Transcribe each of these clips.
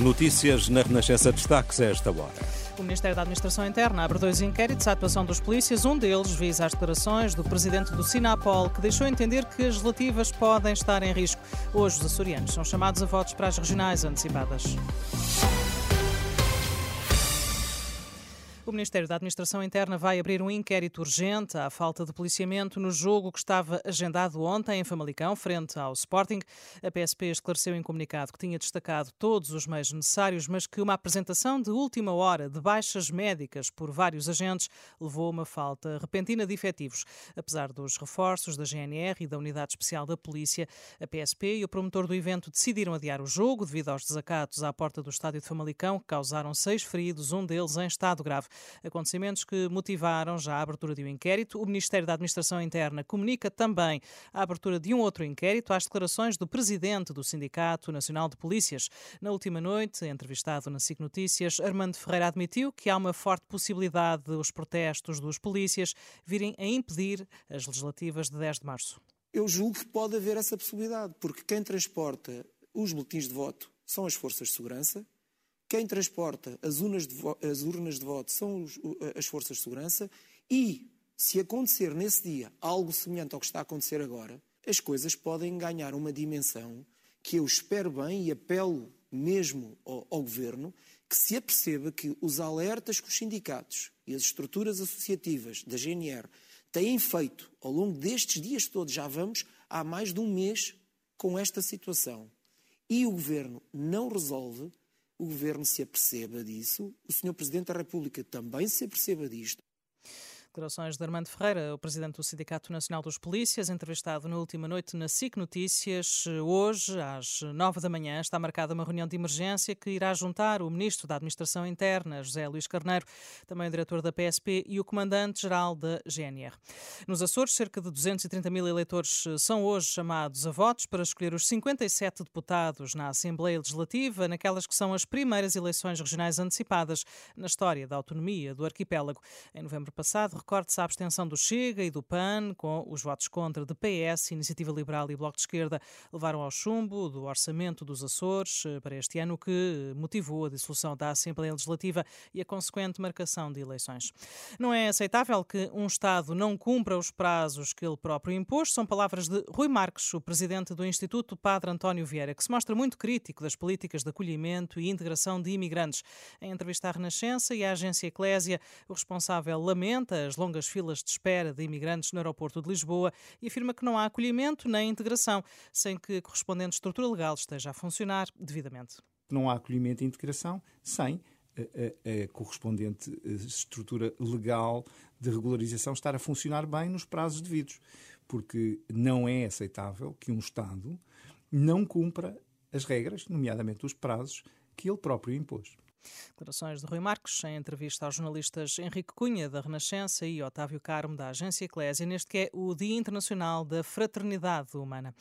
Notícias na Renascença Destaques a esta hora. O Ministério da Administração Interna abre dois inquéritos à atuação dos polícias. Um deles visa as declarações do presidente do Sinapol, que deixou entender que as relativas podem estar em risco. Hoje, os açorianos são chamados a votos para as regionais antecipadas. O Ministério da Administração Interna vai abrir um inquérito urgente à falta de policiamento no jogo que estava agendado ontem em Famalicão, frente ao Sporting. A PSP esclareceu em comunicado que tinha destacado todos os meios necessários, mas que uma apresentação de última hora de baixas médicas por vários agentes levou a uma falta repentina de efetivos. Apesar dos reforços da GNR e da Unidade Especial da Polícia, a PSP e o promotor do evento decidiram adiar o jogo devido aos desacatos à porta do estádio de Famalicão, que causaram seis feridos, um deles em estado grave. Acontecimentos que motivaram já a abertura de um inquérito. O Ministério da Administração Interna comunica também a abertura de um outro inquérito às declarações do presidente do Sindicato Nacional de Polícias. Na última noite, entrevistado na SIC Notícias, Armando Ferreira admitiu que há uma forte possibilidade de os protestos dos polícias virem a impedir as legislativas de 10 de março. Eu julgo que pode haver essa possibilidade, porque quem transporta os boletins de voto são as forças de segurança, quem transporta as urnas de, voto, as urnas de voto são os, as forças de segurança e, se acontecer nesse dia algo semelhante ao que está a acontecer agora, as coisas podem ganhar uma dimensão que eu espero bem e apelo mesmo ao, ao governo que se aperceba que os alertas que os sindicatos e as estruturas associativas da GNR têm feito ao longo destes dias todos, já vamos há mais de um mês com esta situação, e o governo não resolve, o governo se aperceba disso, o Sr. Presidente da República também se aperceba disto. Declarações de Armando Ferreira, o presidente do Sindicato Nacional dos Polícias, entrevistado na última noite na SIC Notícias. Hoje, às nove da manhã, está marcada uma reunião de emergência que irá juntar o ministro da Administração Interna, José Luís Carneiro, também o diretor da PSP e o comandante-geral da GNR. Nos Açores, cerca de 230 mil eleitores são hoje chamados a votos para escolher os 57 deputados na Assembleia Legislativa, naquelas que são as primeiras eleições regionais antecipadas na história da autonomia do arquipélago. Em novembro passado, recorde-se a abstenção do Chega e do PAN, com os votos contra de PS, Iniciativa Liberal e Bloco de Esquerda, levaram ao chumbo do orçamento dos Açores eh, para este ano, que motivou a dissolução da Assembleia Legislativa e a consequente marcação de eleições. Não é aceitável que um Estado não cumpra os prazos que ele próprio impôs, são palavras de Rui Marques, o presidente do Instituto Padre António Vieira, que se mostra muito crítico das políticas de acolhimento e integração de imigrantes. Em entrevista à Renascença e à agência Eclésia, o responsável lamenta as longas filas de espera de imigrantes no aeroporto de Lisboa e afirma que não há acolhimento nem integração sem que a correspondente estrutura legal esteja a funcionar devidamente. Não há acolhimento e integração sem a, a, a, correspondente eh, estrutura legal de regularização estar a funcionar bem nos prazos devidos, porque não é aceitável que um Estado não cumpra as regras, nomeadamente os prazos, que ele próprio impôs. Declarações de Rui Marcos em entrevista aos jornalistas Henrique Cunha, da Renascença, e Otávio Carmo, da Agência Eclésia, neste que é o Dia Internacional da Fraternidade Humana.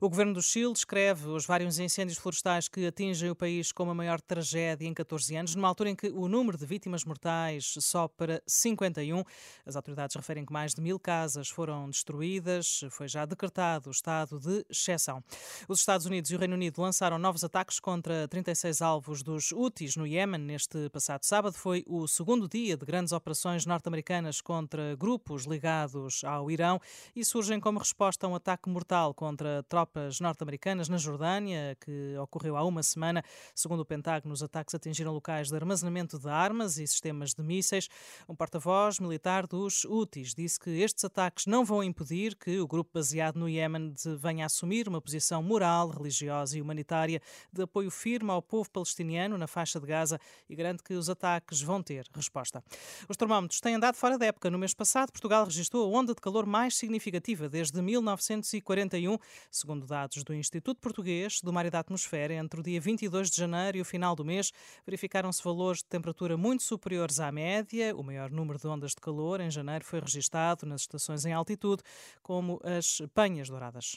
O governo do Chile descreve os vários incêndios florestais que atingem o país como a maior tragédia em 14 anos, numa altura em que o número de vítimas mortais sobe para 51. As autoridades referem que mais de mil casas foram destruídas. Foi já decretado o estado de exceção. Os Estados Unidos e o Reino Unido lançaram novos ataques contra 36 alvos dos Houthis no Iémen Iémen neste passado sábado foi o segundo dia de grandes operações norte-americanas contra grupos ligados ao Irão e surgem como resposta a um ataque mortal contra tropas norte-americanas na Jordânia, que ocorreu há uma semana. Segundo o Pentágono, os ataques atingiram locais de armazenamento de armas e sistemas de mísseis. Um porta-voz militar dos Houthis disse que estes ataques não vão impedir que o grupo baseado no Iémen venha a assumir uma posição moral, religiosa e humanitária de apoio firme ao povo palestiniano na faixa de Gaza casa e garante que os ataques vão ter resposta. Os termómetros têm andado fora da época. No mês passado, Portugal registrou a onda de calor mais significativa desde 1941, segundo dados do Instituto Português do Mar e da Atmosfera. Entre o dia 22 de janeiro e o final do mês, verificaram-se valores de temperatura muito superiores à média. O maior número de ondas de calor em janeiro foi registado nas estações em altitude, como as Penhas Douradas.